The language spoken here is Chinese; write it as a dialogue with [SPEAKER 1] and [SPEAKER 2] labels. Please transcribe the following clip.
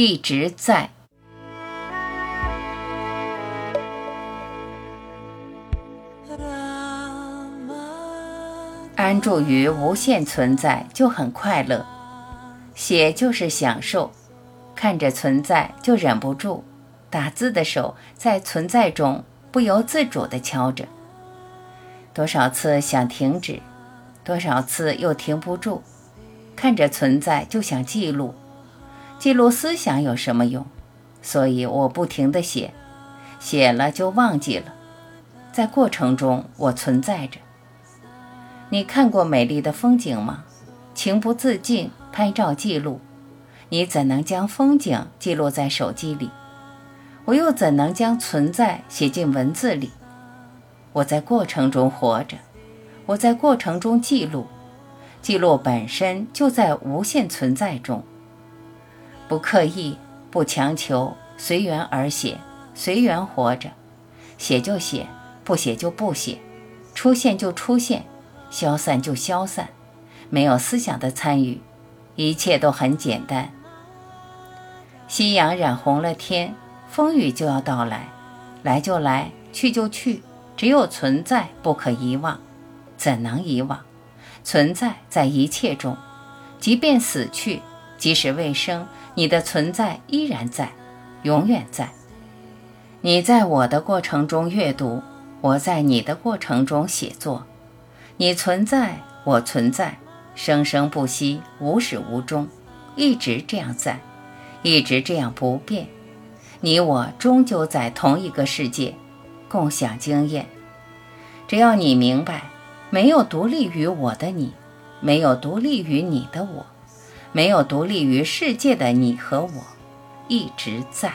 [SPEAKER 1] 一直在。安住于无限存在就很快乐，写就是享受，看着存在就忍不住，打字的手在存在中不由自主地敲着。多少次想停止，多少次又停不住，看着存在就想记录，记录思想有什么用？所以我不停地写，写了就忘记了，在过程中我存在着。你看过美丽的风景吗？情不自禁拍照记录，你怎能将风景记录在手机里？我又怎能将存在写进文字里？我在过程中活着，我在过程中记录，记录本身就在无限存在中。不刻意，不强求，随缘而写，随缘活着，写就写，不写就不写，出现就出现。消散就消散，没有思想的参与，一切都很简单。夕阳染红了天，风雨就要到来，来就来，去就去，只有存在不可遗忘，怎能遗忘？存在在一切中，即便死去，即使未生，你的存在依然在，永远在。你在我的过程中阅读，我在你的过程中写作。你存在，我存在，生生不息，无始无终，一直这样在，一直这样不变。你我终究在同一个世界，共享经验。只要你明白，没有独立于我的你，没有独立于你的我，没有独立于世界的你和我，一直在。